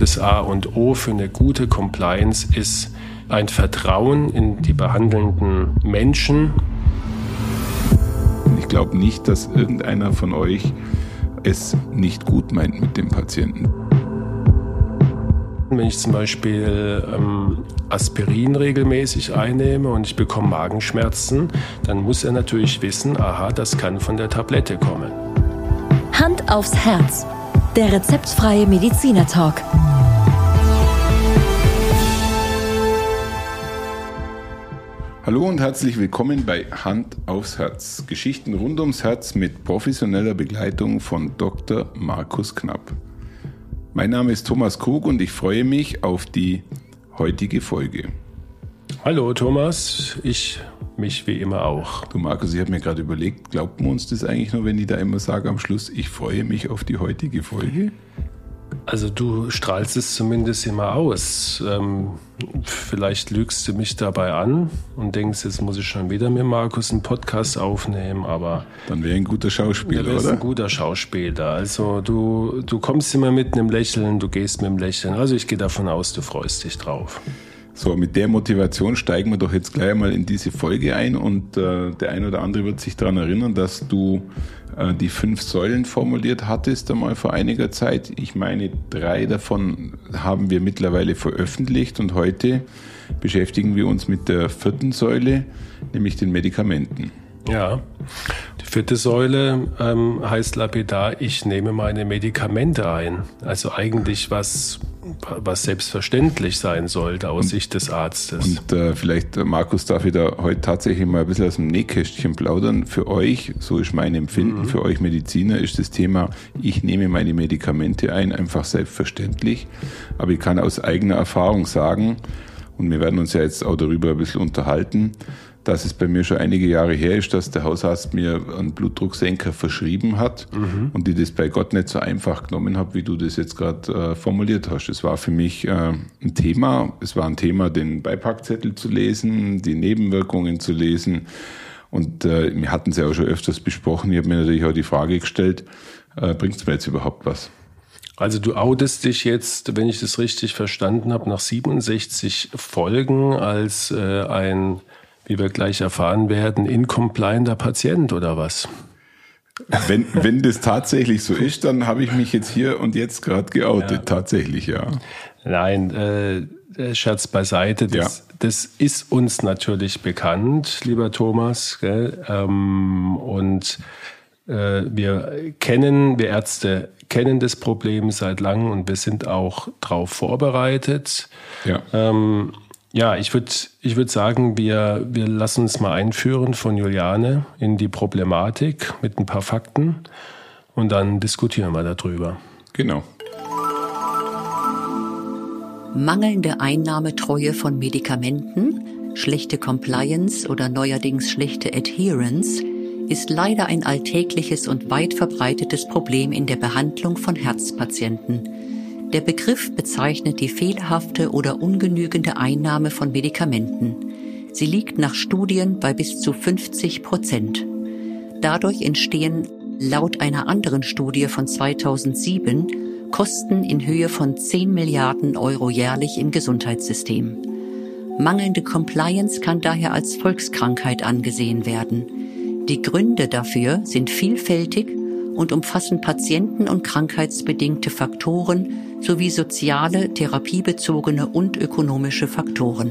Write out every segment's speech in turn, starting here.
Das A und O für eine gute Compliance ist ein Vertrauen in die behandelnden Menschen. Ich glaube nicht, dass irgendeiner von euch es nicht gut meint mit dem Patienten. Wenn ich zum Beispiel ähm, Aspirin regelmäßig einnehme und ich bekomme Magenschmerzen, dann muss er natürlich wissen, aha, das kann von der Tablette kommen. Hand aufs Herz. Der rezeptfreie Mediziner Talk. Hallo und herzlich willkommen bei Hand aufs Herz. Geschichten rund ums Herz mit professioneller Begleitung von Dr. Markus Knapp. Mein Name ist Thomas Krug und ich freue mich auf die heutige Folge. Hallo Thomas, ich mich wie immer auch. Du Markus, ich habe mir gerade überlegt, glaubt man uns das eigentlich nur, wenn ich da immer sage am Schluss, ich freue mich auf die heutige Folge? Also du strahlst es zumindest immer aus. Ähm, vielleicht lügst du mich dabei an und denkst, jetzt muss ich schon wieder mit Markus einen Podcast aufnehmen, aber... Dann wäre ein guter Schauspieler, oder? oder? ein guter Schauspieler. Also du, du kommst immer mit einem Lächeln, du gehst mit einem Lächeln. Also ich gehe davon aus, du freust dich drauf. So, mit der Motivation steigen wir doch jetzt gleich mal in diese Folge ein und äh, der ein oder andere wird sich daran erinnern, dass du äh, die fünf Säulen formuliert hattest einmal vor einiger Zeit. Ich meine, drei davon haben wir mittlerweile veröffentlicht und heute beschäftigen wir uns mit der vierten Säule, nämlich den Medikamenten. Ja, die vierte Säule ähm, heißt lapidar, ich nehme meine Medikamente ein. Also eigentlich was, was selbstverständlich sein sollte aus und, Sicht des Arztes. Und äh, vielleicht, äh, Markus, darf ich da heute tatsächlich mal ein bisschen aus dem Nähkästchen plaudern. Für euch, so ist mein Empfinden, mhm. für euch Mediziner ist das Thema, ich nehme meine Medikamente ein, einfach selbstverständlich. Aber ich kann aus eigener Erfahrung sagen, und wir werden uns ja jetzt auch darüber ein bisschen unterhalten, dass es bei mir schon einige Jahre her ist, dass der Hausarzt mir einen Blutdrucksenker verschrieben hat mhm. und ich das bei Gott nicht so einfach genommen habe, wie du das jetzt gerade äh, formuliert hast. Es war für mich äh, ein Thema. Es war ein Thema, den Beipackzettel zu lesen, die Nebenwirkungen zu lesen. Und äh, wir hatten es ja auch schon öfters besprochen. Ich habe mir natürlich auch die Frage gestellt, äh, bringt es mir jetzt überhaupt was? Also du outest dich jetzt, wenn ich das richtig verstanden habe, nach 67 Folgen als äh, ein wie wir gleich erfahren werden, incomplianter Patient oder was? Wenn, wenn das tatsächlich so ist, dann habe ich mich jetzt hier und jetzt gerade geoutet. Ja. Tatsächlich, ja. Nein, äh, Scherz beiseite. Das, ja. das ist uns natürlich bekannt, lieber Thomas. Ähm, und äh, wir kennen, wir Ärzte kennen das Problem seit langem und wir sind auch darauf vorbereitet. Ja. Ähm, ja, ich würde ich würd sagen, wir, wir lassen uns mal einführen von Juliane in die Problematik mit ein paar Fakten und dann diskutieren wir darüber. Genau. Mangelnde Einnahmetreue von Medikamenten, schlechte Compliance oder neuerdings schlechte Adherence ist leider ein alltägliches und weit verbreitetes Problem in der Behandlung von Herzpatienten. Der Begriff bezeichnet die fehlerhafte oder ungenügende Einnahme von Medikamenten. Sie liegt nach Studien bei bis zu 50 Prozent. Dadurch entstehen laut einer anderen Studie von 2007 Kosten in Höhe von 10 Milliarden Euro jährlich im Gesundheitssystem. Mangelnde Compliance kann daher als Volkskrankheit angesehen werden. Die Gründe dafür sind vielfältig und umfassen patienten- und krankheitsbedingte Faktoren sowie soziale, therapiebezogene und ökonomische Faktoren.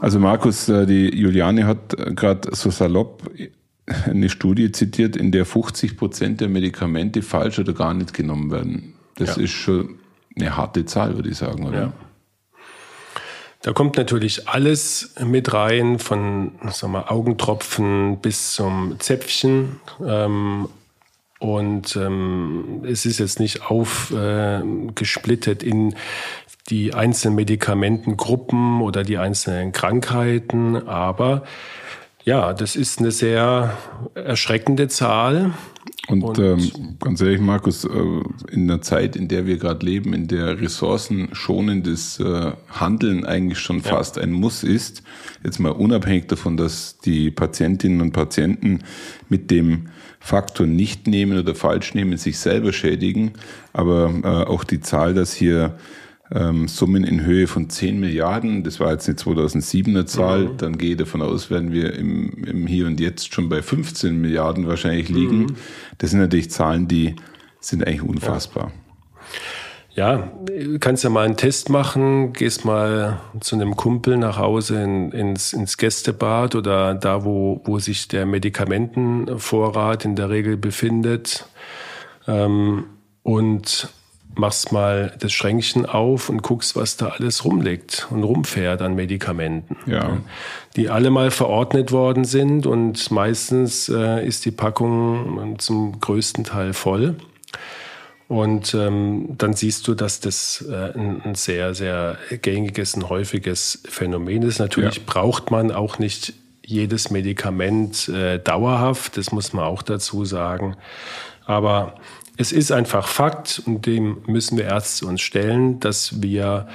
Also Markus, äh, die Juliane hat gerade so salopp eine Studie zitiert, in der 50 Prozent der Medikamente falsch oder gar nicht genommen werden. Das ja. ist schon eine harte Zahl, würde ich sagen, oder? Ja. Da kommt natürlich alles mit rein, von sagen wir, Augentropfen bis zum Zäpfchen. Ähm, und ähm, es ist jetzt nicht aufgesplittet äh, in die einzelnen Medikamentengruppen oder die einzelnen Krankheiten, aber ja, das ist eine sehr erschreckende Zahl. Und, und ähm, ganz ehrlich, Markus, äh, in einer Zeit, in der wir gerade leben, in der ressourcenschonendes äh, Handeln eigentlich schon ja. fast ein Muss ist, jetzt mal unabhängig davon, dass die Patientinnen und Patienten mit dem Faktor nicht nehmen oder falsch nehmen, sich selber schädigen, aber äh, auch die Zahl, dass hier ähm, Summen in Höhe von 10 Milliarden. Das war jetzt eine 2007er Zahl. Mhm. Dann gehe ich davon aus, werden wir im, im Hier und Jetzt schon bei 15 Milliarden wahrscheinlich liegen. Mhm. Das sind natürlich Zahlen, die sind eigentlich unfassbar. Ja, du kannst ja mal einen Test machen, gehst mal zu einem Kumpel nach Hause in, ins, ins Gästebad oder da, wo, wo sich der Medikamentenvorrat in der Regel befindet. Ähm, und machst mal das Schränkchen auf und guckst, was da alles rumliegt und rumfährt an Medikamenten. Ja. Die alle mal verordnet worden sind und meistens äh, ist die Packung zum größten Teil voll. Und ähm, dann siehst du, dass das äh, ein, ein, sehr, sehr gängiges, ein häufiges Phänomen ist. Natürlich ja. braucht man auch nicht jedes Medikament äh, dauerhaft, das muss man auch dazu sagen. Aber es ist einfach Fakt, und dem müssen wir Ärzte uns stellen, dass wir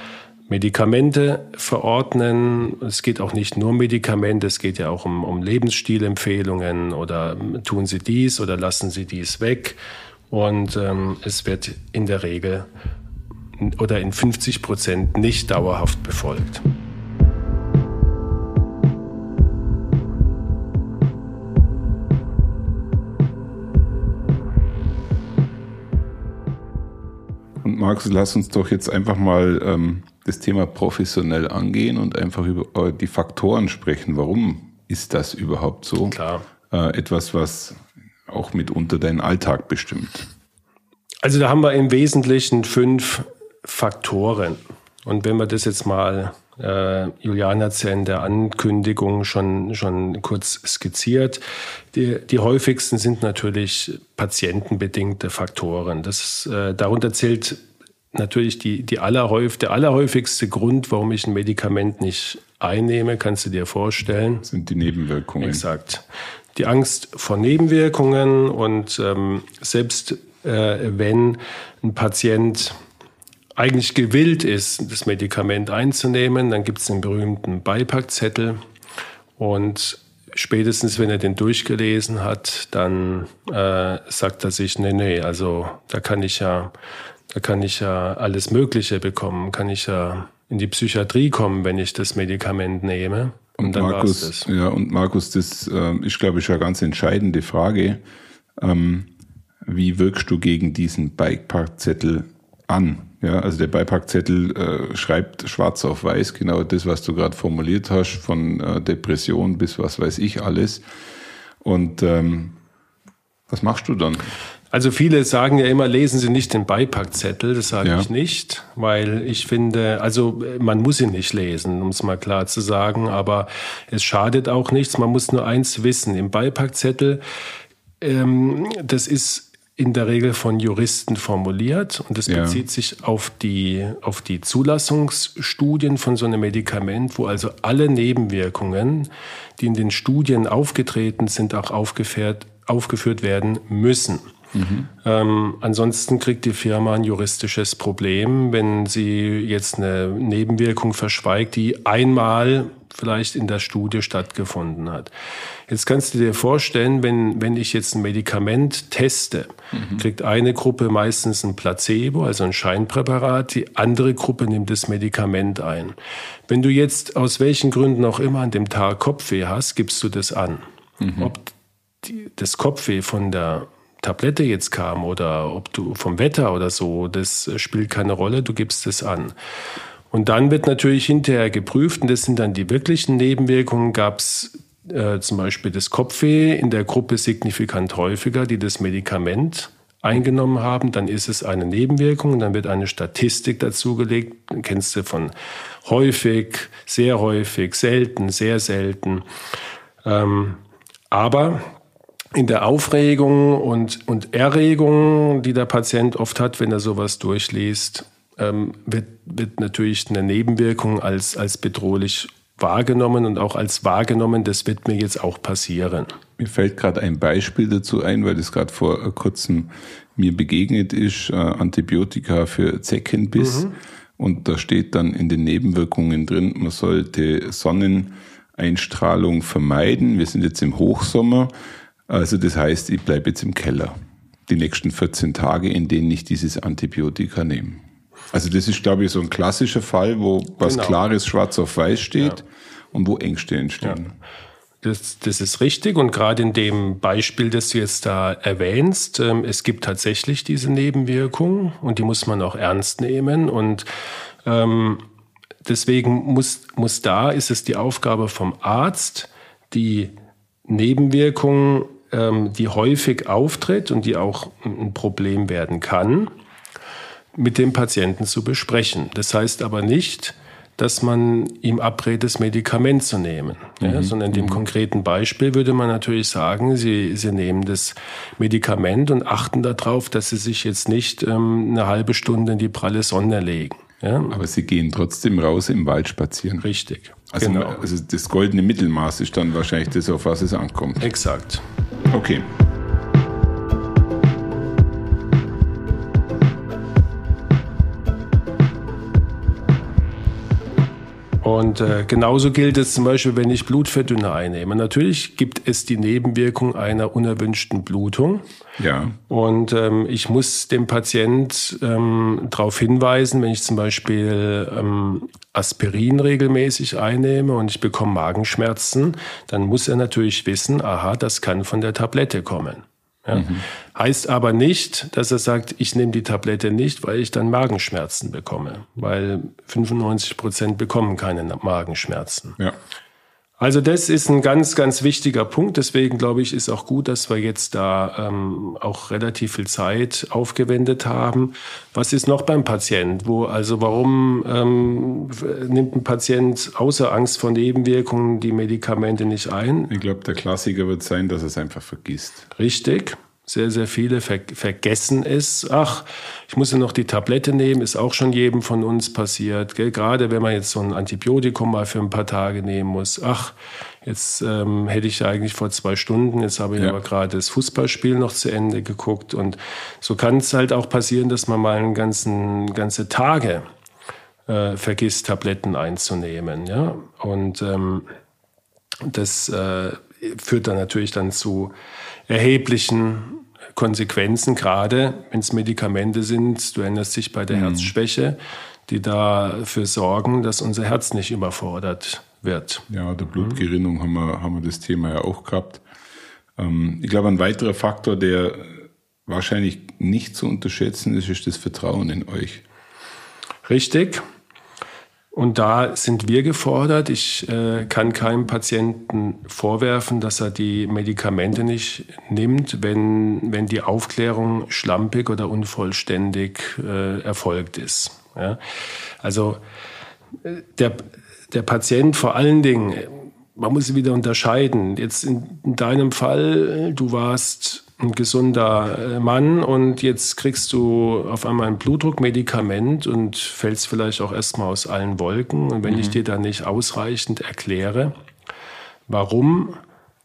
Medikamente verordnen. Es geht auch nicht nur um Medikamente, es geht ja auch um, um Lebensstilempfehlungen oder tun Sie dies oder lassen Sie dies weg. Und ähm, es wird in der Regel oder in 50 Prozent nicht dauerhaft befolgt. Markus, lass uns doch jetzt einfach mal ähm, das Thema professionell angehen und einfach über äh, die Faktoren sprechen. Warum ist das überhaupt so? Klar. Äh, etwas, was auch mitunter deinen Alltag bestimmt. Also da haben wir im Wesentlichen fünf Faktoren. Und wenn wir das jetzt mal, äh, Julian hat es ja in der Ankündigung schon, schon kurz skizziert, die, die häufigsten sind natürlich patientenbedingte Faktoren. Das, äh, darunter zählt natürlich die, die allerhäufig, der allerhäufigste Grund, warum ich ein Medikament nicht einnehme, kannst du dir vorstellen. Sind die Nebenwirkungen. Exakt. Die Angst vor Nebenwirkungen und ähm, selbst äh, wenn ein Patient eigentlich gewillt ist, das Medikament einzunehmen, dann gibt es den berühmten Beipackzettel und spätestens wenn er den durchgelesen hat, dann äh, sagt er sich, nee, nee, also da kann ich ja da kann ich ja alles Mögliche bekommen, kann ich ja in die Psychiatrie kommen, wenn ich das Medikament nehme. Und, und Markus, ja, und Markus, das äh, ist, glaube ich, eine ganz entscheidende Frage. Ähm, wie wirkst du gegen diesen Bikeparkzettel an? Ja, also der Beipackzettel äh, schreibt schwarz auf weiß genau das, was du gerade formuliert hast, von äh, Depression bis was weiß ich alles. Und ähm, was machst du dann? Also viele sagen ja immer, lesen Sie nicht den Beipackzettel. Das sage ja. ich nicht, weil ich finde, also man muss ihn nicht lesen, um es mal klar zu sagen, aber es schadet auch nichts. Man muss nur eins wissen. Im Beipackzettel, ähm, das ist in der Regel von Juristen formuliert und das ja. bezieht sich auf die, auf die Zulassungsstudien von so einem Medikament, wo also alle Nebenwirkungen, die in den Studien aufgetreten sind, auch aufgeführt, aufgeführt werden müssen. Mhm. Ähm, ansonsten kriegt die Firma ein juristisches Problem, wenn sie jetzt eine Nebenwirkung verschweigt, die einmal vielleicht in der Studie stattgefunden hat. Jetzt kannst du dir vorstellen, wenn, wenn ich jetzt ein Medikament teste, mhm. kriegt eine Gruppe meistens ein Placebo, also ein Scheinpräparat, die andere Gruppe nimmt das Medikament ein. Wenn du jetzt aus welchen Gründen auch immer an dem Tag Kopfweh hast, gibst du das an. Mhm. Ob die, das Kopfweh von der Tablette jetzt kam oder ob du vom Wetter oder so, das spielt keine Rolle, du gibst es an. Und dann wird natürlich hinterher geprüft, und das sind dann die wirklichen Nebenwirkungen, gab es äh, zum Beispiel das Kopfweh in der Gruppe signifikant häufiger, die das Medikament eingenommen haben, dann ist es eine Nebenwirkung, dann wird eine Statistik dazugelegt, kennst du von häufig, sehr häufig, selten, sehr selten. Ähm, aber in der Aufregung und, und Erregung, die der Patient oft hat, wenn er sowas durchliest, ähm, wird, wird natürlich eine Nebenwirkung als, als bedrohlich wahrgenommen und auch als wahrgenommen, das wird mir jetzt auch passieren. Mir fällt gerade ein Beispiel dazu ein, weil das gerade vor kurzem mir begegnet ist, äh, Antibiotika für Zeckenbiss. Mhm. Und da steht dann in den Nebenwirkungen drin, man sollte Sonneneinstrahlung vermeiden. Wir sind jetzt im Hochsommer. Also das heißt, ich bleibe jetzt im Keller. Die nächsten 14 Tage, in denen ich dieses Antibiotika nehme. Also das ist, glaube ich, so ein klassischer Fall, wo was genau. Klares schwarz auf weiß steht ja. und wo Ängste entstehen. Ja. Das, das ist richtig und gerade in dem Beispiel, das du jetzt da erwähnst, ähm, es gibt tatsächlich diese Nebenwirkungen und die muss man auch ernst nehmen und ähm, deswegen muss, muss da, ist es die Aufgabe vom Arzt, die Nebenwirkungen, ähm, die häufig auftritt und die auch ein Problem werden kann, mit dem Patienten zu besprechen. Das heißt aber nicht, dass man ihm abrät, das Medikament zu nehmen. Mhm. Ja, sondern in dem mhm. konkreten Beispiel würde man natürlich sagen, Sie, Sie nehmen das Medikament und achten darauf, dass Sie sich jetzt nicht ähm, eine halbe Stunde in die pralle Sonne legen. Ja? Aber Sie gehen trotzdem raus im Wald spazieren. Richtig. Also, genau. also das goldene Mittelmaß ist dann wahrscheinlich das, auf was es ankommt. Exakt. Okay. Und äh, genauso gilt es zum Beispiel, wenn ich Blutverdünner einnehme. Natürlich gibt es die Nebenwirkung einer unerwünschten Blutung. Ja. Und ähm, ich muss dem Patient ähm, darauf hinweisen, wenn ich zum Beispiel ähm, Aspirin regelmäßig einnehme und ich bekomme Magenschmerzen, dann muss er natürlich wissen, aha, das kann von der Tablette kommen. Ja. Mhm. Heißt aber nicht, dass er sagt, ich nehme die Tablette nicht, weil ich dann Magenschmerzen bekomme, weil 95 Prozent bekommen keine Magenschmerzen. Ja. Also das ist ein ganz, ganz wichtiger Punkt. Deswegen glaube ich, ist auch gut, dass wir jetzt da ähm, auch relativ viel Zeit aufgewendet haben. Was ist noch beim Patient? Wo also warum ähm, nimmt ein Patient außer Angst vor Nebenwirkungen die Medikamente nicht ein? Ich glaube, der Klassiker wird sein, dass er es einfach vergisst. Richtig. Sehr, sehr viele ver vergessen es. Ach, ich muss ja noch die Tablette nehmen, ist auch schon jedem von uns passiert. Gell? Gerade wenn man jetzt so ein Antibiotikum mal für ein paar Tage nehmen muss. Ach, jetzt ähm, hätte ich ja eigentlich vor zwei Stunden, jetzt habe ich ja. aber gerade das Fußballspiel noch zu Ende geguckt. Und so kann es halt auch passieren, dass man mal einen ganzen, ganze Tage äh, vergisst, Tabletten einzunehmen. Ja? Und ähm, das äh, führt dann natürlich dann zu erheblichen Konsequenzen, gerade wenn es Medikamente sind. Du erinnerst dich bei der mhm. Herzschwäche, die dafür sorgen, dass unser Herz nicht überfordert wird. Ja, der Blutgerinnung mhm. haben, wir, haben wir das Thema ja auch gehabt. Ähm, ich glaube, ein weiterer Faktor, der wahrscheinlich nicht zu unterschätzen ist, ist das Vertrauen in euch. Richtig. Und da sind wir gefordert. Ich äh, kann keinem Patienten vorwerfen, dass er die Medikamente nicht nimmt, wenn, wenn die Aufklärung schlampig oder unvollständig äh, erfolgt ist. Ja? Also äh, der, der Patient vor allen Dingen, man muss wieder unterscheiden. Jetzt in, in deinem Fall, du warst ein gesunder äh, Mann und jetzt kriegst du auf einmal ein Blutdruckmedikament und fällst vielleicht auch erstmal aus allen Wolken. Und wenn mhm. ich dir dann nicht ausreichend erkläre, warum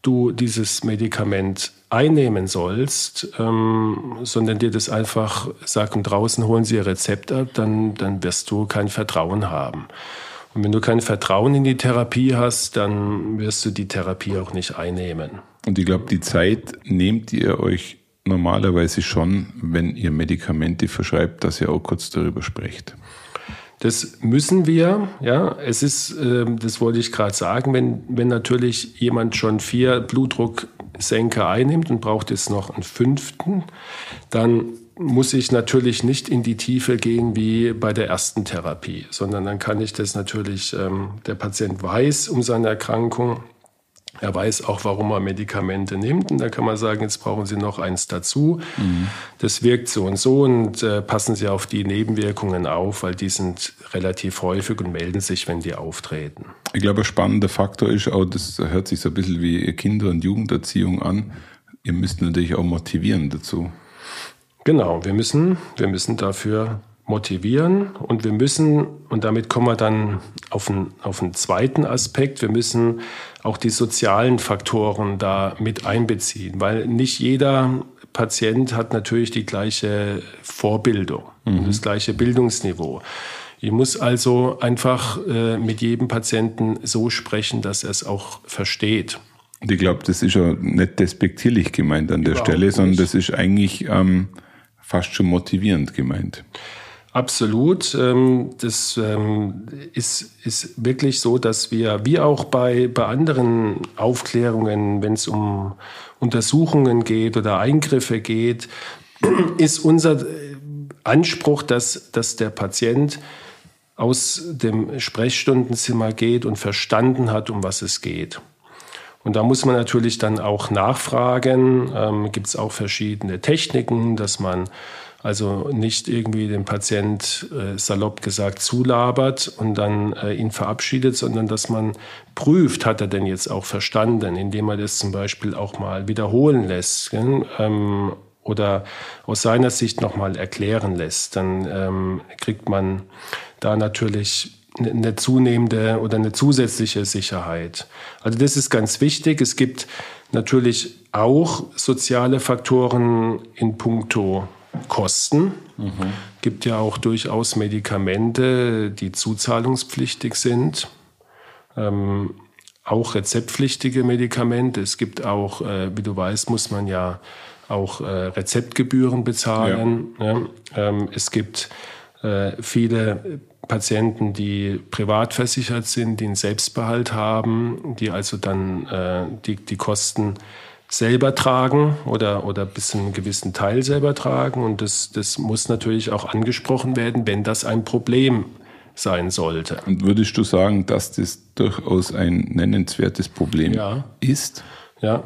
du dieses Medikament einnehmen sollst, ähm, sondern dir das einfach sag und draußen holen sie ihr Rezept ab, dann, dann wirst du kein Vertrauen haben. Und wenn du kein Vertrauen in die Therapie hast, dann wirst du die Therapie auch nicht einnehmen. Und ich glaube, die Zeit nehmt ihr euch normalerweise schon, wenn ihr Medikamente verschreibt, dass ihr auch kurz darüber sprecht. Das müssen wir, ja. Es ist, äh, das wollte ich gerade sagen, wenn, wenn natürlich jemand schon vier Blutdrucksenker einnimmt und braucht jetzt noch einen fünften, dann muss ich natürlich nicht in die Tiefe gehen wie bei der ersten Therapie, sondern dann kann ich das natürlich, ähm, der Patient weiß um seine Erkrankung, er weiß auch, warum er Medikamente nimmt. Und da kann man sagen, jetzt brauchen Sie noch eins dazu. Mhm. Das wirkt so und so und äh, passen Sie auf die Nebenwirkungen auf, weil die sind relativ häufig und melden sich, wenn die auftreten. Ich glaube, ein spannender Faktor ist auch, das hört sich so ein bisschen wie Kinder- und Jugenderziehung an. Ihr müsst natürlich auch motivieren dazu. Genau, wir müssen, wir müssen dafür motivieren und wir müssen, und damit kommen wir dann auf einen, auf einen zweiten Aspekt, wir müssen auch die sozialen Faktoren da mit einbeziehen, weil nicht jeder Patient hat natürlich die gleiche Vorbildung mhm. und das gleiche Bildungsniveau. Ich muss also einfach äh, mit jedem Patienten so sprechen, dass er es auch versteht. Und ich glaube, das ist ja nicht despektierlich gemeint an der Überhaupt Stelle, sondern das ist eigentlich ähm, fast schon motivierend gemeint. Absolut. Ähm, das ähm, ist, ist wirklich so, dass wir, wie auch bei, bei anderen Aufklärungen, wenn es um Untersuchungen geht oder Eingriffe geht, ist unser Anspruch, dass, dass der Patient aus dem Sprechstundenzimmer geht und verstanden hat, um was es geht. Und da muss man natürlich dann auch nachfragen, ähm, gibt es auch verschiedene Techniken, dass man also nicht irgendwie den Patient äh, salopp gesagt zulabert und dann äh, ihn verabschiedet, sondern dass man prüft, hat er denn jetzt auch verstanden, indem er das zum Beispiel auch mal wiederholen lässt ähm, oder aus seiner Sicht nochmal erklären lässt. Dann ähm, kriegt man da natürlich eine zunehmende oder eine zusätzliche Sicherheit. Also das ist ganz wichtig. Es gibt natürlich auch soziale Faktoren in puncto Kosten. Mhm. Gibt ja auch durchaus Medikamente, die zuzahlungspflichtig sind. Ähm, auch rezeptpflichtige Medikamente. Es gibt auch, äh, wie du weißt, muss man ja auch äh, Rezeptgebühren bezahlen. Ja. Ja. Ähm, es gibt äh, viele Patienten, die privat versichert sind, die einen Selbstbehalt haben, die also dann äh, die, die Kosten selber tragen oder, oder bis zu einem gewissen Teil selber tragen. Und das, das muss natürlich auch angesprochen werden, wenn das ein Problem sein sollte. Und würdest du sagen, dass das durchaus ein nennenswertes Problem ja. ist? Ja,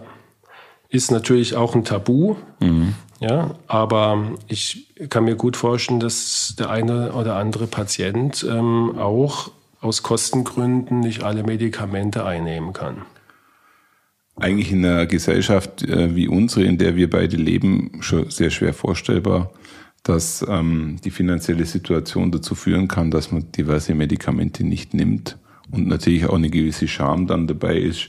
ist natürlich auch ein Tabu. Mhm. Ja, aber ich kann mir gut vorstellen, dass der eine oder andere Patient ähm, auch aus Kostengründen nicht alle Medikamente einnehmen kann eigentlich in einer Gesellschaft äh, wie unsere, in der wir beide leben, schon sehr schwer vorstellbar, dass ähm, die finanzielle Situation dazu führen kann, dass man diverse Medikamente nicht nimmt und natürlich auch eine gewisse Scham dann dabei ist,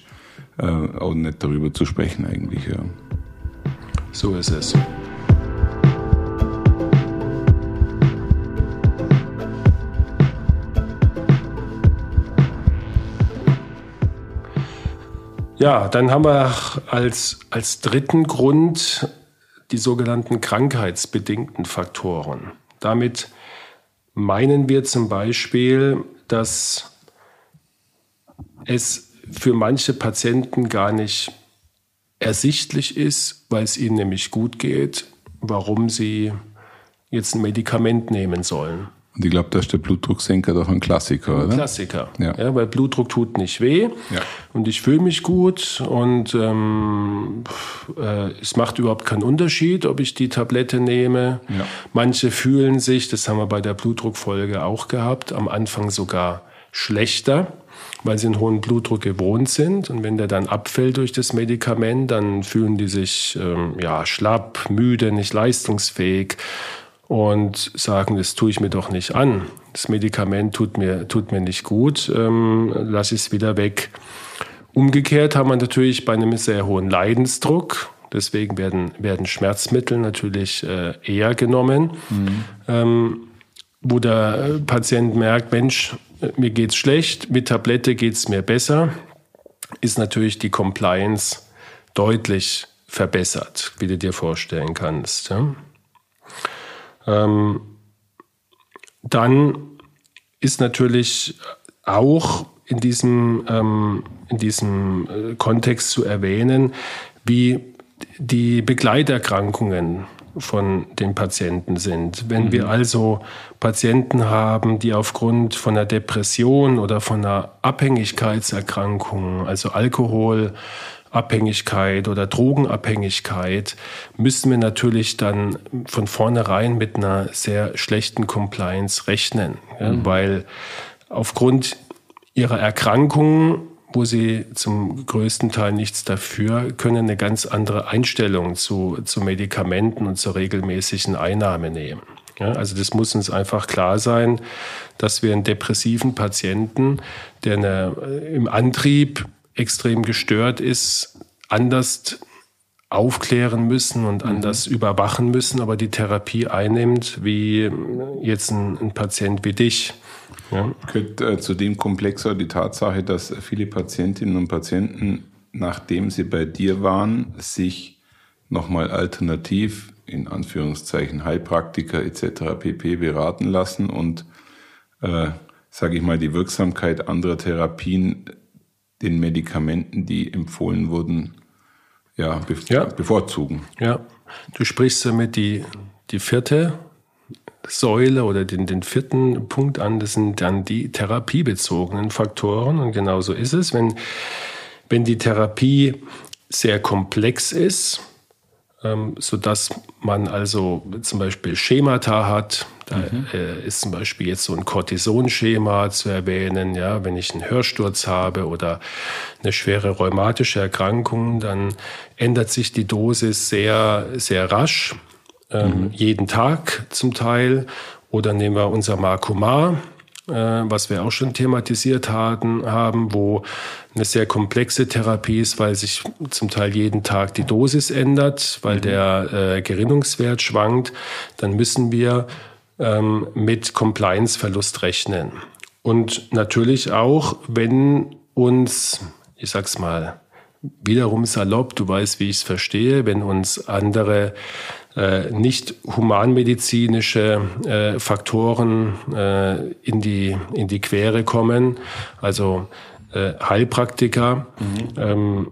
äh, auch nicht darüber zu sprechen eigentlich. Ja. So ist es. Ja, dann haben wir als, als dritten Grund die sogenannten krankheitsbedingten Faktoren. Damit meinen wir zum Beispiel, dass es für manche Patienten gar nicht ersichtlich ist, weil es ihnen nämlich gut geht, warum sie jetzt ein Medikament nehmen sollen. Und ich glaube, da ist der Blutdrucksenker doch ein Klassiker, oder? Klassiker, ja. ja. Weil Blutdruck tut nicht weh ja. und ich fühle mich gut und ähm, äh, es macht überhaupt keinen Unterschied, ob ich die Tablette nehme. Ja. Manche fühlen sich, das haben wir bei der Blutdruckfolge auch gehabt, am Anfang sogar schlechter weil sie einen hohen Blutdruck gewohnt sind. Und wenn der dann abfällt durch das Medikament, dann fühlen die sich ähm, ja, schlapp, müde, nicht leistungsfähig und sagen, das tue ich mir doch nicht an. Das Medikament tut mir, tut mir nicht gut, ähm, lass es wieder weg. Umgekehrt haben wir natürlich bei einem sehr hohen Leidensdruck, deswegen werden, werden Schmerzmittel natürlich äh, eher genommen, mhm. ähm, wo der Patient merkt, Mensch, mir geht's schlecht, mit Tablette geht's mir besser, ist natürlich die Compliance deutlich verbessert, wie du dir vorstellen kannst. Ja? Ähm, dann ist natürlich auch in diesem, ähm, in diesem äh, Kontext zu erwähnen, wie die Begleiterkrankungen von den Patienten sind. Wenn mhm. wir also Patienten haben, die aufgrund von einer Depression oder von einer Abhängigkeitserkrankung, also Alkohol, Abhängigkeit oder Drogenabhängigkeit, müssen wir natürlich dann von vornherein mit einer sehr schlechten Compliance rechnen, mhm. weil aufgrund ihrer Erkrankungen wo sie zum größten Teil nichts dafür können, eine ganz andere Einstellung zu, zu Medikamenten und zur regelmäßigen Einnahme nehmen. Ja, also das muss uns einfach klar sein, dass wir einen depressiven Patienten, der eine, äh, im Antrieb extrem gestört ist, anders aufklären müssen und mhm. anders überwachen müssen, aber die Therapie einnimmt, wie jetzt ein, ein Patient wie dich. Ja. Gehört äh, zu dem Komplex auch die Tatsache, dass viele Patientinnen und Patienten, nachdem sie bei dir waren, sich nochmal alternativ in Anführungszeichen Heilpraktiker etc. pp. beraten lassen und, äh, sage ich mal, die Wirksamkeit anderer Therapien den Medikamenten, die empfohlen wurden, ja, be ja. bevorzugen. Ja, du sprichst damit die, die vierte Säule oder den, den vierten Punkt an, das sind dann die therapiebezogenen Faktoren. Und genau so ist es. Wenn, wenn die Therapie sehr komplex ist, ähm, sodass man also zum Beispiel Schemata hat. Da mhm. äh, ist zum Beispiel jetzt so ein Cortisonschema zu erwähnen. Ja, wenn ich einen Hörsturz habe oder eine schwere rheumatische Erkrankung, dann ändert sich die Dosis sehr, sehr rasch, ähm, mhm. jeden Tag zum Teil. Oder nehmen wir unser Marcomar äh, was wir auch schon thematisiert hatten, haben, wo eine sehr komplexe Therapie ist, weil sich zum Teil jeden Tag die Dosis ändert, weil mhm. der äh, Gerinnungswert schwankt, dann müssen wir ähm, mit Compliance-Verlust rechnen. Und natürlich auch, wenn uns, ich sag's mal, wiederum salopp, du weißt, wie ich es verstehe, wenn uns andere nicht humanmedizinische äh, Faktoren äh, in, die, in die Quere kommen, also äh, Heilpraktiker mhm. ähm,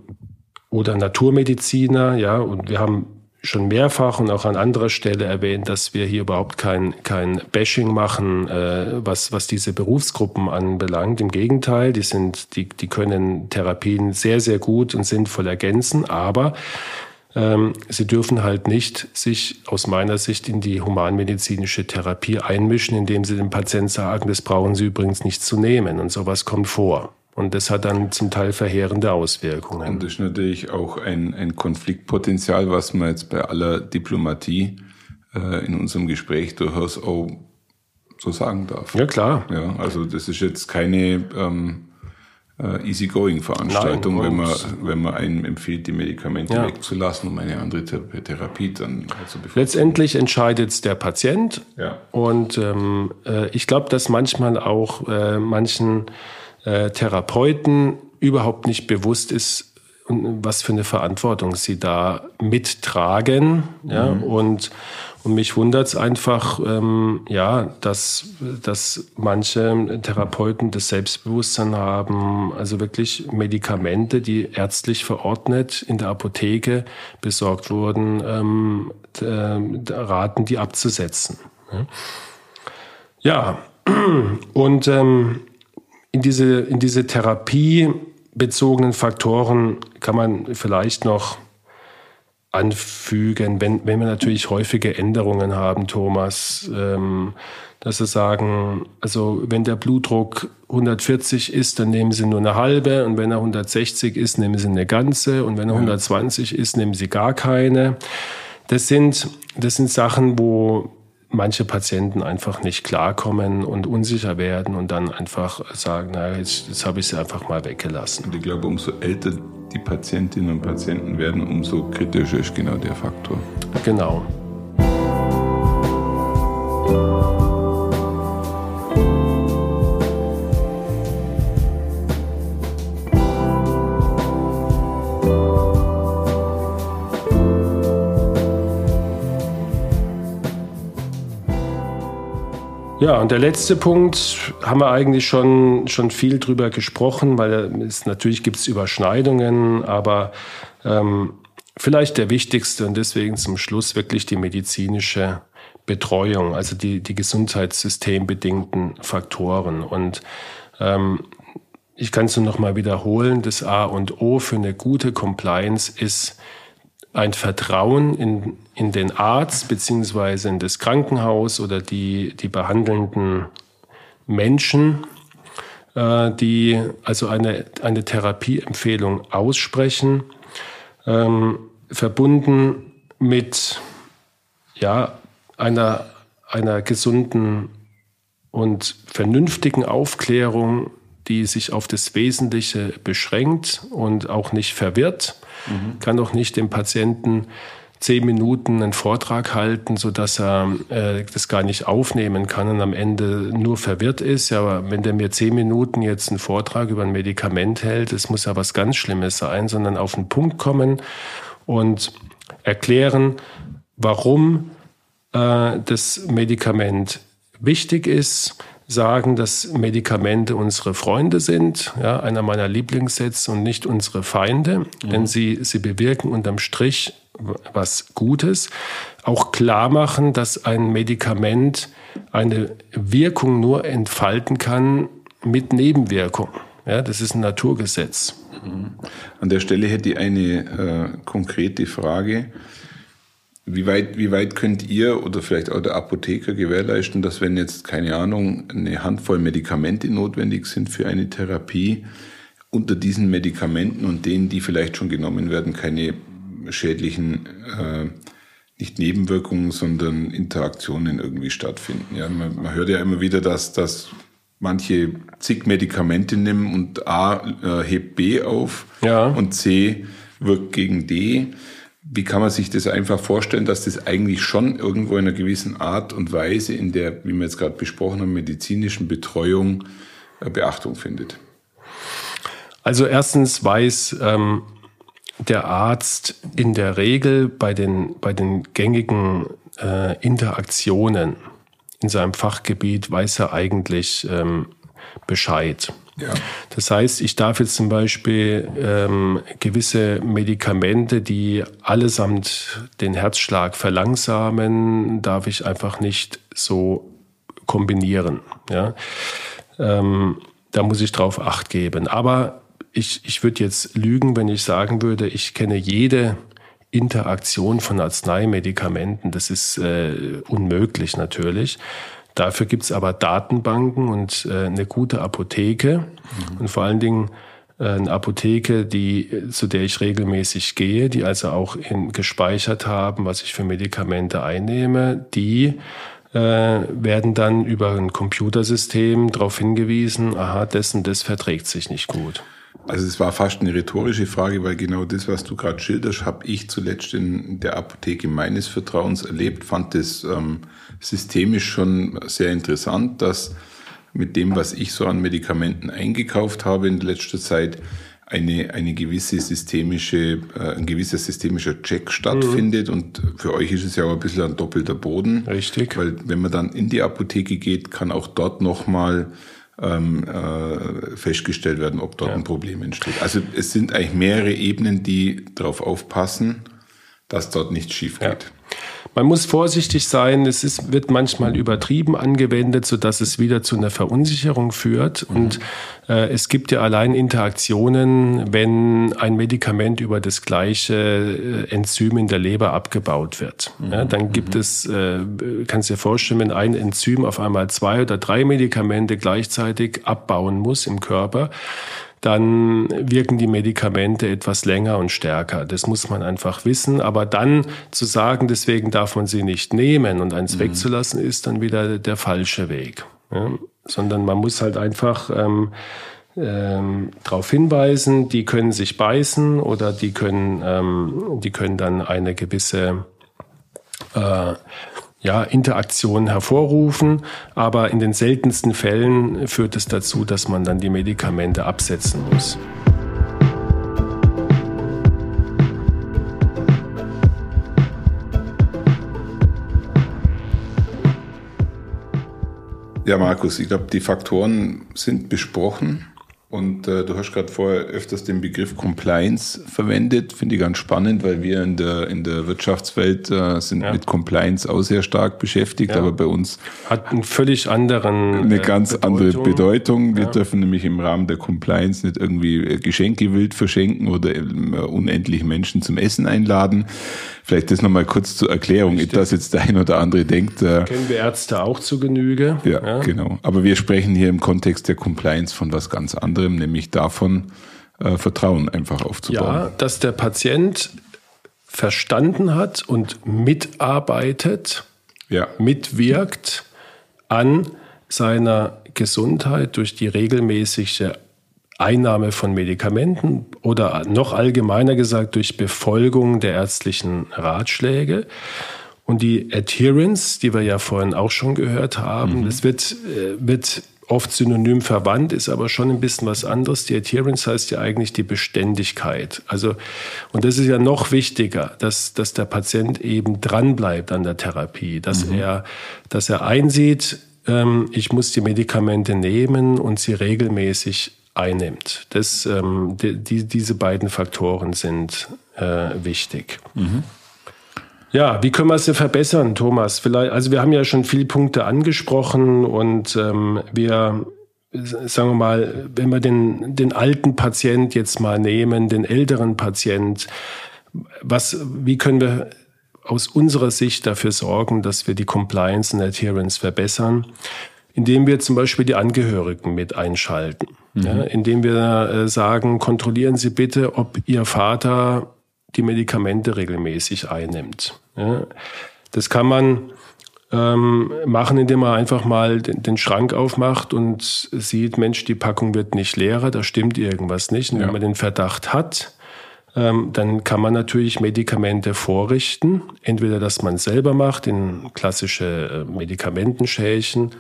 oder Naturmediziner, ja, und wir haben schon mehrfach und auch an anderer Stelle erwähnt, dass wir hier überhaupt kein, kein Bashing machen, äh, was, was diese Berufsgruppen anbelangt. Im Gegenteil, die sind, die, die können Therapien sehr, sehr gut und sinnvoll ergänzen, aber sie dürfen halt nicht sich aus meiner Sicht in die humanmedizinische Therapie einmischen, indem sie dem Patienten sagen, das brauchen sie übrigens nicht zu nehmen. Und sowas kommt vor. Und das hat dann zum Teil verheerende Auswirkungen. Und das ist natürlich auch ein, ein Konfliktpotenzial, was man jetzt bei aller Diplomatie äh, in unserem Gespräch durchaus auch so sagen darf. Ja, klar. Ja, also das ist jetzt keine ähm, äh, Easygoing-Veranstaltung, wenn man, wenn man einem empfiehlt, die Medikamente ja. wegzulassen, um eine andere Therapie dann zu befolgen. Letztendlich entscheidet der Patient. Ja. Und ähm, äh, ich glaube, dass manchmal auch äh, manchen äh, Therapeuten überhaupt nicht bewusst ist, was für eine Verantwortung sie da mittragen. Ja, mhm. und, und mich wundert es einfach, ähm, ja, dass, dass manche Therapeuten das Selbstbewusstsein haben, also wirklich Medikamente, die ärztlich verordnet in der Apotheke besorgt wurden, ähm, äh, raten, die abzusetzen. Ja, und ähm, in diese, in diese therapiebezogenen Faktoren kann man vielleicht noch anfügen, wenn, wenn wir natürlich häufige Änderungen haben, Thomas, ähm, dass sie sagen, also wenn der Blutdruck 140 ist, dann nehmen sie nur eine halbe und wenn er 160 ist, nehmen sie eine ganze und wenn er ja. 120 ist, nehmen sie gar keine. Das sind, das sind Sachen, wo manche Patienten einfach nicht klarkommen und unsicher werden und dann einfach sagen, na, jetzt, jetzt habe ich sie einfach mal weggelassen. Und ich glaube, umso älter die Patientinnen und Patienten werden, umso kritischer ist genau der Faktor. Genau. Ja, und der letzte Punkt haben wir eigentlich schon, schon viel drüber gesprochen, weil es natürlich gibt es Überschneidungen, aber ähm, vielleicht der wichtigste und deswegen zum Schluss wirklich die medizinische Betreuung, also die, die gesundheitssystembedingten Faktoren. Und ähm, ich kann es nur noch mal wiederholen, das A und O für eine gute Compliance ist ein Vertrauen in, in den Arzt beziehungsweise in das Krankenhaus oder die, die behandelnden Menschen, äh, die also eine, eine Therapieempfehlung aussprechen, ähm, verbunden mit ja, einer einer gesunden und vernünftigen Aufklärung, die sich auf das Wesentliche beschränkt und auch nicht verwirrt, mhm. kann auch nicht dem Patienten zehn Minuten einen Vortrag halten, so dass er äh, das gar nicht aufnehmen kann und am Ende nur verwirrt ist. Ja, aber wenn der mir zehn Minuten jetzt einen Vortrag über ein Medikament hält, es muss ja was ganz Schlimmes sein, sondern auf den Punkt kommen und erklären, warum äh, das Medikament wichtig ist, sagen, dass Medikamente unsere Freunde sind, ja, einer meiner Lieblingssätze und nicht unsere Feinde, mhm. denn sie, sie bewirken unterm Strich was Gutes. Auch klar machen, dass ein Medikament eine Wirkung nur entfalten kann mit Nebenwirkung. Ja, das ist ein Naturgesetz. Mhm. An der Stelle hätte ich eine äh, konkrete Frage. Wie weit, wie weit könnt ihr oder vielleicht auch der Apotheker gewährleisten, dass wenn jetzt, keine Ahnung, eine Handvoll Medikamente notwendig sind für eine Therapie, unter diesen Medikamenten und denen, die vielleicht schon genommen werden, keine schädlichen, äh, nicht Nebenwirkungen, sondern Interaktionen irgendwie stattfinden. Ja, man, man hört ja immer wieder, dass, dass manche zig Medikamente nehmen und A äh, hebt B auf ja. und C wirkt gegen D. Wie kann man sich das einfach vorstellen, dass das eigentlich schon irgendwo in einer gewissen Art und Weise in der, wie wir jetzt gerade besprochen haben, medizinischen Betreuung äh, Beachtung findet? Also erstens weiß ähm, der Arzt in der Regel bei den, bei den gängigen äh, Interaktionen in seinem Fachgebiet, weiß er eigentlich ähm, Bescheid. Das heißt, ich darf jetzt zum Beispiel ähm, gewisse Medikamente, die allesamt den Herzschlag verlangsamen, darf ich einfach nicht so kombinieren. Ja? Ähm, da muss ich drauf acht geben. Aber ich, ich würde jetzt lügen, wenn ich sagen würde, ich kenne jede Interaktion von Arzneimedikamenten. Das ist äh, unmöglich natürlich. Dafür gibt's aber Datenbanken und äh, eine gute Apotheke mhm. und vor allen Dingen äh, eine Apotheke, die, zu der ich regelmäßig gehe, die also auch in, gespeichert haben, was ich für Medikamente einnehme, die äh, werden dann über ein Computersystem darauf hingewiesen, aha, dessen das verträgt sich nicht gut. Also es war fast eine rhetorische Frage, weil genau das, was du gerade schilderst, habe ich zuletzt in der Apotheke meines Vertrauens erlebt, fand das ähm, systemisch schon sehr interessant, dass mit dem, was ich so an Medikamenten eingekauft habe in letzter Zeit, eine, eine gewisse systemische, äh, ein gewisser systemischer Check stattfindet. Mhm. Und für euch ist es ja auch ein bisschen ein doppelter Boden. Richtig. Weil wenn man dann in die Apotheke geht, kann auch dort nochmal ähm, äh, festgestellt werden, ob dort ja. ein Problem entsteht. Also es sind eigentlich mehrere Ebenen, die darauf aufpassen, dass dort nichts schief geht. Ja. Man muss vorsichtig sein. Es ist, wird manchmal übertrieben angewendet, so dass es wieder zu einer Verunsicherung führt. Mhm. Und äh, es gibt ja allein Interaktionen, wenn ein Medikament über das gleiche äh, Enzym in der Leber abgebaut wird. Mhm. Ja, dann gibt mhm. es, äh, kannst dir vorstellen, wenn ein Enzym auf einmal zwei oder drei Medikamente gleichzeitig abbauen muss im Körper, dann wirken die Medikamente etwas länger und stärker. Das muss man einfach wissen. Aber dann zu sagen, deswegen darf man sie nicht nehmen und eins mhm. wegzulassen, ist dann wieder der falsche Weg. Ja? Sondern man muss halt einfach ähm, ähm, darauf hinweisen, die können sich beißen oder die können, ähm, die können dann eine gewisse äh, ja, Interaktionen hervorrufen, aber in den seltensten Fällen führt es dazu, dass man dann die Medikamente absetzen muss. Ja, Markus, ich glaube, die Faktoren sind besprochen. Und äh, du hast gerade vorher öfters den Begriff Compliance verwendet, finde ich ganz spannend, weil wir in der, in der Wirtschaftswelt äh, sind ja. mit Compliance auch sehr stark beschäftigt, ja. aber bei uns hat einen völlig anderen eine äh, ganz Bedeutung. andere Bedeutung. Wir ja. dürfen nämlich im Rahmen der Compliance nicht irgendwie äh, Geschenke wild verschenken oder äh, unendlich Menschen zum Essen einladen. Vielleicht das nochmal kurz zur Erklärung, Richtig. dass jetzt der ein oder andere denkt. Äh, Kennen wir Ärzte auch zu Genüge. Ja, ja, genau. Aber wir sprechen hier im Kontext der Compliance von was ganz anderem, nämlich davon, äh, Vertrauen einfach aufzubauen. Ja, dass der Patient verstanden hat und mitarbeitet ja. mitwirkt an seiner Gesundheit durch die regelmäßige Einnahme von Medikamenten oder noch allgemeiner gesagt durch Befolgung der ärztlichen Ratschläge. Und die Adherence, die wir ja vorhin auch schon gehört haben, mhm. das wird, äh, wird oft synonym verwandt, ist aber schon ein bisschen was anderes. Die Adherence heißt ja eigentlich die Beständigkeit. Also, und das ist ja noch wichtiger, dass, dass der Patient eben dranbleibt an der Therapie, dass mhm. er, dass er einsieht, ähm, ich muss die Medikamente nehmen und sie regelmäßig einnimmt. Das, ähm, die, die, diese beiden Faktoren sind äh, wichtig. Mhm. Ja, wie können wir es verbessern, Thomas? Vielleicht, also wir haben ja schon viele Punkte angesprochen und ähm, wir sagen wir mal, wenn wir den, den alten Patient jetzt mal nehmen, den älteren Patient, was, wie können wir aus unserer Sicht dafür sorgen, dass wir die Compliance und Adherence verbessern? Indem wir zum Beispiel die Angehörigen mit einschalten. Mhm. Ja, indem wir äh, sagen, kontrollieren Sie bitte, ob Ihr Vater die Medikamente regelmäßig einnimmt. Ja, das kann man ähm, machen, indem man einfach mal den, den, Schrank aufmacht und sieht, Mensch, die Packung wird nicht leerer, da stimmt irgendwas nicht. Und ja. wenn man den Verdacht hat, ähm, dann kann man natürlich Medikamente vorrichten. Entweder, dass man selber macht, in klassische äh, Medikamentenschälchen.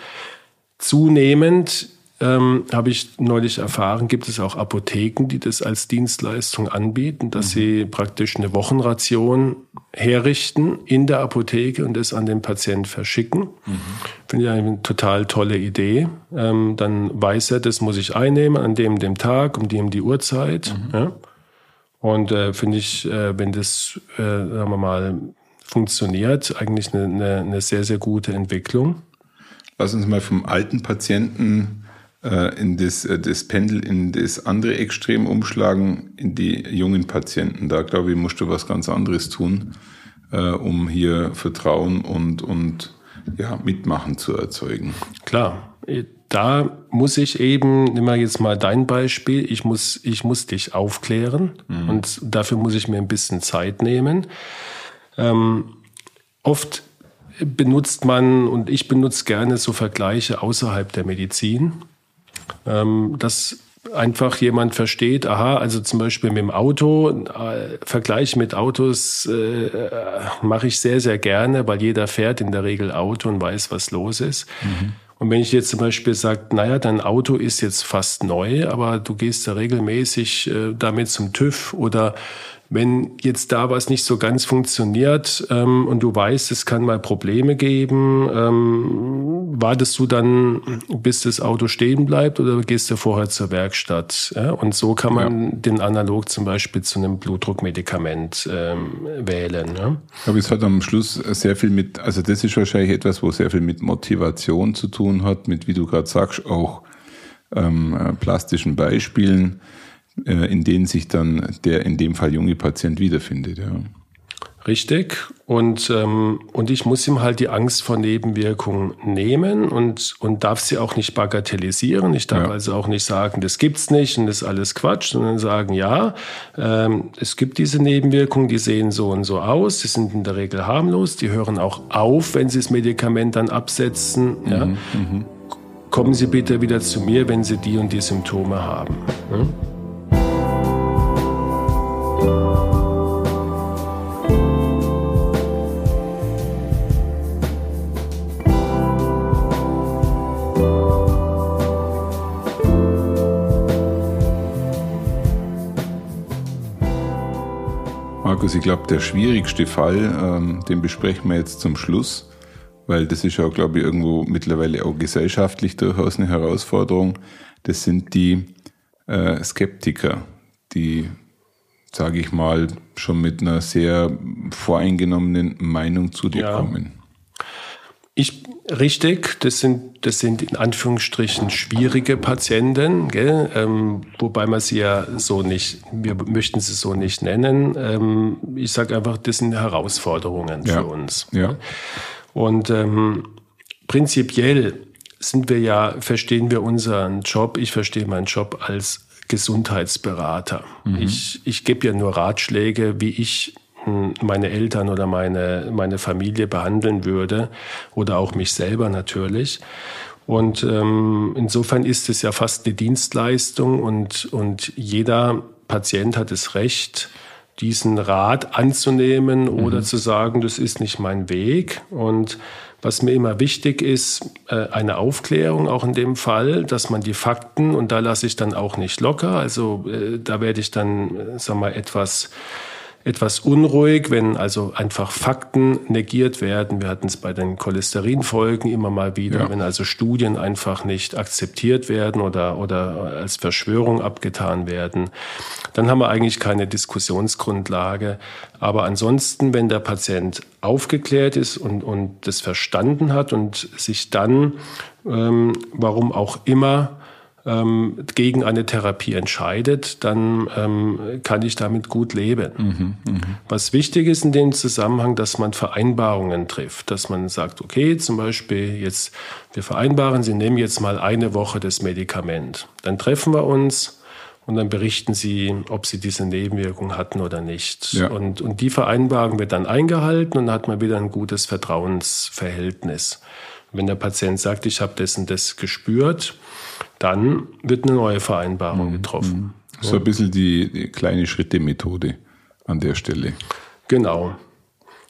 Zunehmend ähm, habe ich neulich erfahren, gibt es auch Apotheken, die das als Dienstleistung anbieten, dass mhm. sie praktisch eine Wochenration herrichten in der Apotheke und das an den Patienten verschicken. Mhm. Finde ich eine total tolle Idee. Ähm, dann weiß er, das muss ich einnehmen an dem, dem Tag, um die, um die Uhrzeit. Mhm. Ja? Und äh, finde ich, äh, wenn das, äh, sagen wir mal, funktioniert, eigentlich eine, eine, eine sehr, sehr gute Entwicklung. Lass uns mal vom alten Patienten in das, äh, das Pendel in das andere Extrem umschlagen, in die jungen Patienten. Da glaube ich, musst du was ganz anderes tun, äh, um hier Vertrauen und, und ja, Mitmachen zu erzeugen. Klar. Da muss ich eben, nimm mal jetzt mal dein Beispiel, ich muss, ich muss dich aufklären mhm. und dafür muss ich mir ein bisschen Zeit nehmen. Ähm, oft benutzt man und ich benutze gerne so Vergleiche außerhalb der Medizin ähm, dass einfach jemand versteht, aha, also zum Beispiel mit dem Auto, äh, Vergleich mit Autos äh, mache ich sehr, sehr gerne, weil jeder fährt in der Regel Auto und weiß, was los ist. Mhm. Und wenn ich jetzt zum Beispiel sage, naja, dein Auto ist jetzt fast neu, aber du gehst da regelmäßig äh, damit zum TÜV oder wenn jetzt da was nicht so ganz funktioniert ähm, und du weißt, es kann mal Probleme geben, ähm, wartest du dann, bis das Auto stehen bleibt oder gehst du vorher zur Werkstatt? Ja? Und so kann man ja. den Analog zum Beispiel zu einem Blutdruckmedikament ähm, wählen. Ich glaube, es hat am Schluss sehr viel mit, also das ist wahrscheinlich etwas, wo sehr viel mit Motivation zu tun hat, mit, wie du gerade sagst, auch ähm, äh, plastischen Beispielen in denen sich dann der in dem Fall junge Patient wiederfindet. Ja. Richtig. Und, ähm, und ich muss ihm halt die Angst vor Nebenwirkungen nehmen und, und darf sie auch nicht bagatellisieren. Ich darf ja. also auch nicht sagen, das gibt's nicht und das ist alles Quatsch, sondern sagen, ja, ähm, es gibt diese Nebenwirkungen, die sehen so und so aus, die sind in der Regel harmlos, die hören auch auf, wenn sie das Medikament dann absetzen. Mhm, ja. Mhm. Kommen Sie bitte wieder zu mir, wenn Sie die und die Symptome haben. Ja? Markus, ich glaube, der schwierigste Fall, ähm, den besprechen wir jetzt zum Schluss, weil das ist ja, glaube ich, irgendwo mittlerweile auch gesellschaftlich durchaus eine Herausforderung. Das sind die äh, Skeptiker, die, sage ich mal, schon mit einer sehr voreingenommenen Meinung zu dir ja. kommen. Ich richtig, das sind das sind in Anführungsstrichen schwierige Patienten, gell? Ähm, wobei man sie ja so nicht, wir möchten sie so nicht nennen. Ähm, ich sage einfach, das sind Herausforderungen ja. für uns. Ja. Und ähm, prinzipiell sind wir ja, verstehen wir unseren Job, ich verstehe meinen Job als Gesundheitsberater. Mhm. Ich, ich gebe ja nur Ratschläge, wie ich meine Eltern oder meine, meine Familie behandeln würde oder auch mich selber natürlich. Und ähm, insofern ist es ja fast eine Dienstleistung und, und jeder Patient hat das Recht, diesen Rat anzunehmen oder mhm. zu sagen, das ist nicht mein Weg. Und was mir immer wichtig ist, äh, eine Aufklärung auch in dem Fall, dass man die Fakten, und da lasse ich dann auch nicht locker, also äh, da werde ich dann, äh, sag mal, etwas etwas unruhig, wenn also einfach Fakten negiert werden. Wir hatten es bei den Cholesterinfolgen immer mal wieder, ja. wenn also Studien einfach nicht akzeptiert werden oder, oder als Verschwörung abgetan werden. Dann haben wir eigentlich keine Diskussionsgrundlage. Aber ansonsten, wenn der Patient aufgeklärt ist und, und das verstanden hat und sich dann, ähm, warum auch immer, ähm, gegen eine Therapie entscheidet, dann ähm, kann ich damit gut leben. Mhm, mh. Was wichtig ist in dem Zusammenhang, dass man Vereinbarungen trifft, dass man sagt, okay, zum Beispiel jetzt, wir vereinbaren, Sie nehmen jetzt mal eine Woche das Medikament. Dann treffen wir uns und dann berichten Sie, ob Sie diese Nebenwirkung hatten oder nicht. Ja. Und, und die Vereinbarung wird dann eingehalten und dann hat man wieder ein gutes Vertrauensverhältnis. Wenn der Patient sagt, ich habe das und das gespürt, dann wird eine neue Vereinbarung mhm. getroffen. Mhm. So ein bisschen die, die kleine Schritte-Methode an der Stelle. Genau.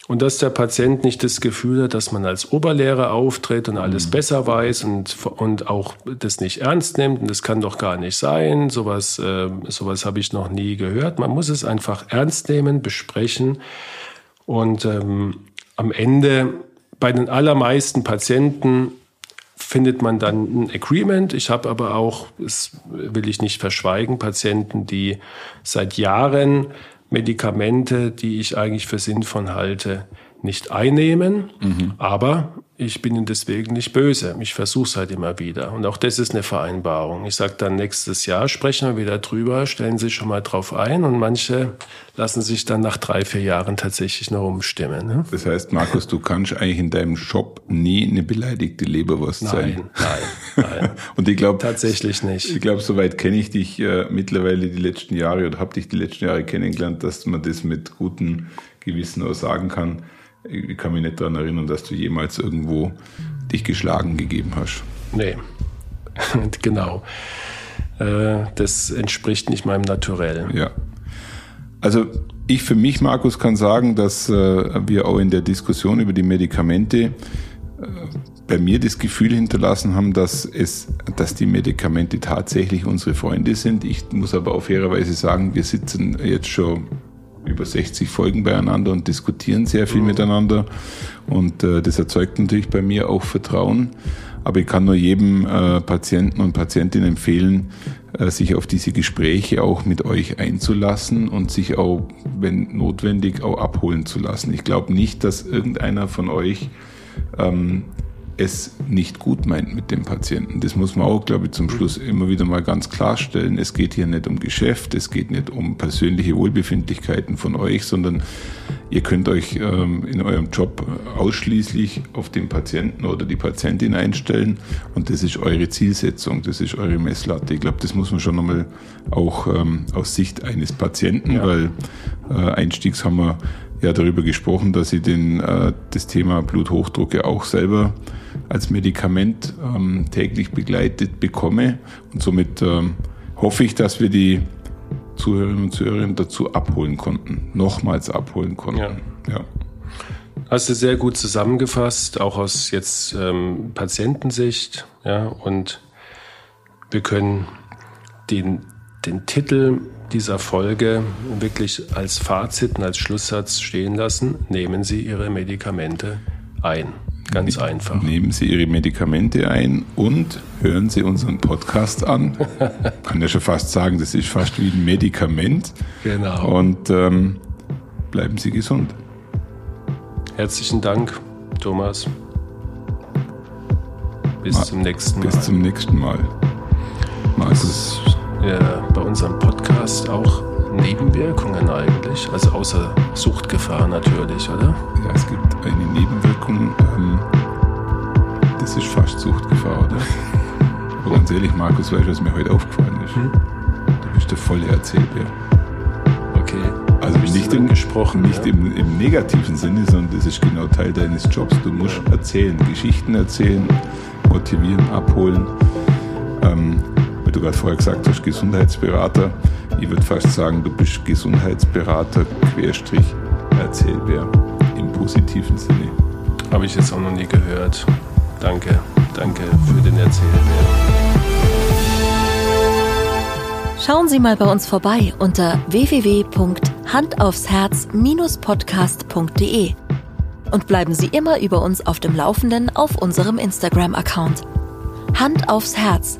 Und dass der Patient nicht das Gefühl hat, dass man als Oberlehrer auftritt und alles mhm. besser weiß und, und auch das nicht ernst nimmt. Und das kann doch gar nicht sein. Sowas, äh, sowas habe ich noch nie gehört. Man muss es einfach ernst nehmen, besprechen. Und ähm, am Ende bei den allermeisten Patienten findet man dann ein Agreement. Ich habe aber auch, das will ich nicht verschweigen, Patienten, die seit Jahren Medikamente, die ich eigentlich für sinnvoll halte, nicht einnehmen. Mhm. Aber ich bin ihnen deswegen nicht böse. Ich versuche es halt immer wieder. Und auch das ist eine Vereinbarung. Ich sage dann, nächstes Jahr sprechen wir wieder drüber, stellen Sie schon mal drauf ein. Und manche lassen sich dann nach drei, vier Jahren tatsächlich noch umstimmen. Ne? Das heißt, Markus, du kannst eigentlich in deinem Job nie eine beleidigte Leberwurst nein, sein. Nein, nein. Und ich glaube tatsächlich nicht. Ich glaube, soweit kenne ich dich äh, mittlerweile die letzten Jahre oder habe dich die letzten Jahre kennengelernt, dass man das mit gutem Gewissen auch sagen kann ich kann mich nicht daran erinnern, dass du jemals irgendwo dich geschlagen gegeben hast. Nee, genau. Äh, das entspricht nicht meinem Naturell. Ja. Also ich für mich, Markus, kann sagen, dass äh, wir auch in der Diskussion über die Medikamente äh, bei mir das Gefühl hinterlassen haben, dass es, dass die Medikamente tatsächlich unsere Freunde sind. Ich muss aber auf fairerweise sagen, wir sitzen jetzt schon über 60 Folgen beieinander und diskutieren sehr viel mhm. miteinander. Und äh, das erzeugt natürlich bei mir auch Vertrauen. Aber ich kann nur jedem äh, Patienten und Patientin empfehlen, äh, sich auf diese Gespräche auch mit euch einzulassen und sich auch, wenn notwendig, auch abholen zu lassen. Ich glaube nicht, dass irgendeiner von euch ähm, es nicht gut meint mit dem Patienten. Das muss man auch, glaube ich, zum Schluss immer wieder mal ganz klarstellen. Es geht hier nicht um Geschäft, es geht nicht um persönliche Wohlbefindlichkeiten von euch, sondern ihr könnt euch ähm, in eurem Job ausschließlich auf den Patienten oder die Patientin einstellen und das ist eure Zielsetzung, das ist eure Messlatte. Ich glaube, das muss man schon nochmal auch ähm, aus Sicht eines Patienten, ja. weil äh, einstiegs haben wir ja darüber gesprochen, dass ich den, äh, das Thema Bluthochdruck ja auch selber als Medikament ähm, täglich begleitet bekomme. Und somit ähm, hoffe ich, dass wir die Zuhörerinnen und Zuhörer dazu abholen konnten, nochmals abholen konnten. Ja. ja. Hast du sehr gut zusammengefasst, auch aus jetzt ähm, Patientensicht. Ja, und wir können den, den Titel dieser Folge wirklich als Fazit und als Schlusssatz stehen lassen. Nehmen Sie Ihre Medikamente ein. Ganz einfach. Nehmen Sie Ihre Medikamente ein und hören Sie unseren Podcast an. Kann ja schon fast sagen, das ist fast wie ein Medikament. Genau. Und ähm, bleiben Sie gesund. Herzlichen Dank, Thomas. Bis Ma zum nächsten Mal. Bis zum nächsten Mal. Markus. Ja, bei unserem Podcast auch Nebenwirkungen eigentlich? Also außer Suchtgefahr natürlich, oder? Ja, es gibt eine Nebenwirkung, ähm, das ist fast Suchtgefahr, oder? Aber ganz ehrlich, Markus, weißt du, was mir heute aufgefallen ist? Hm? Du bist der volle Erzähler. Okay. Also nicht im, gesprochen, nicht ja. im, im, negativen Sinne, sondern das ist genau Teil deines Jobs. Du musst ja. erzählen, Geschichten erzählen, motivieren, abholen. Ähm, du gerade vorher gesagt hast, Gesundheitsberater. Ich würde fast sagen, du bist Gesundheitsberater, Querstrich, Erzählbär im positiven Sinne. Habe ich jetzt auch noch nie gehört. Danke, danke für den Erzählbär. Schauen Sie mal bei uns vorbei unter www.handaufsherz-podcast.de und bleiben Sie immer über uns auf dem Laufenden auf unserem Instagram-Account. Hand aufs Herz,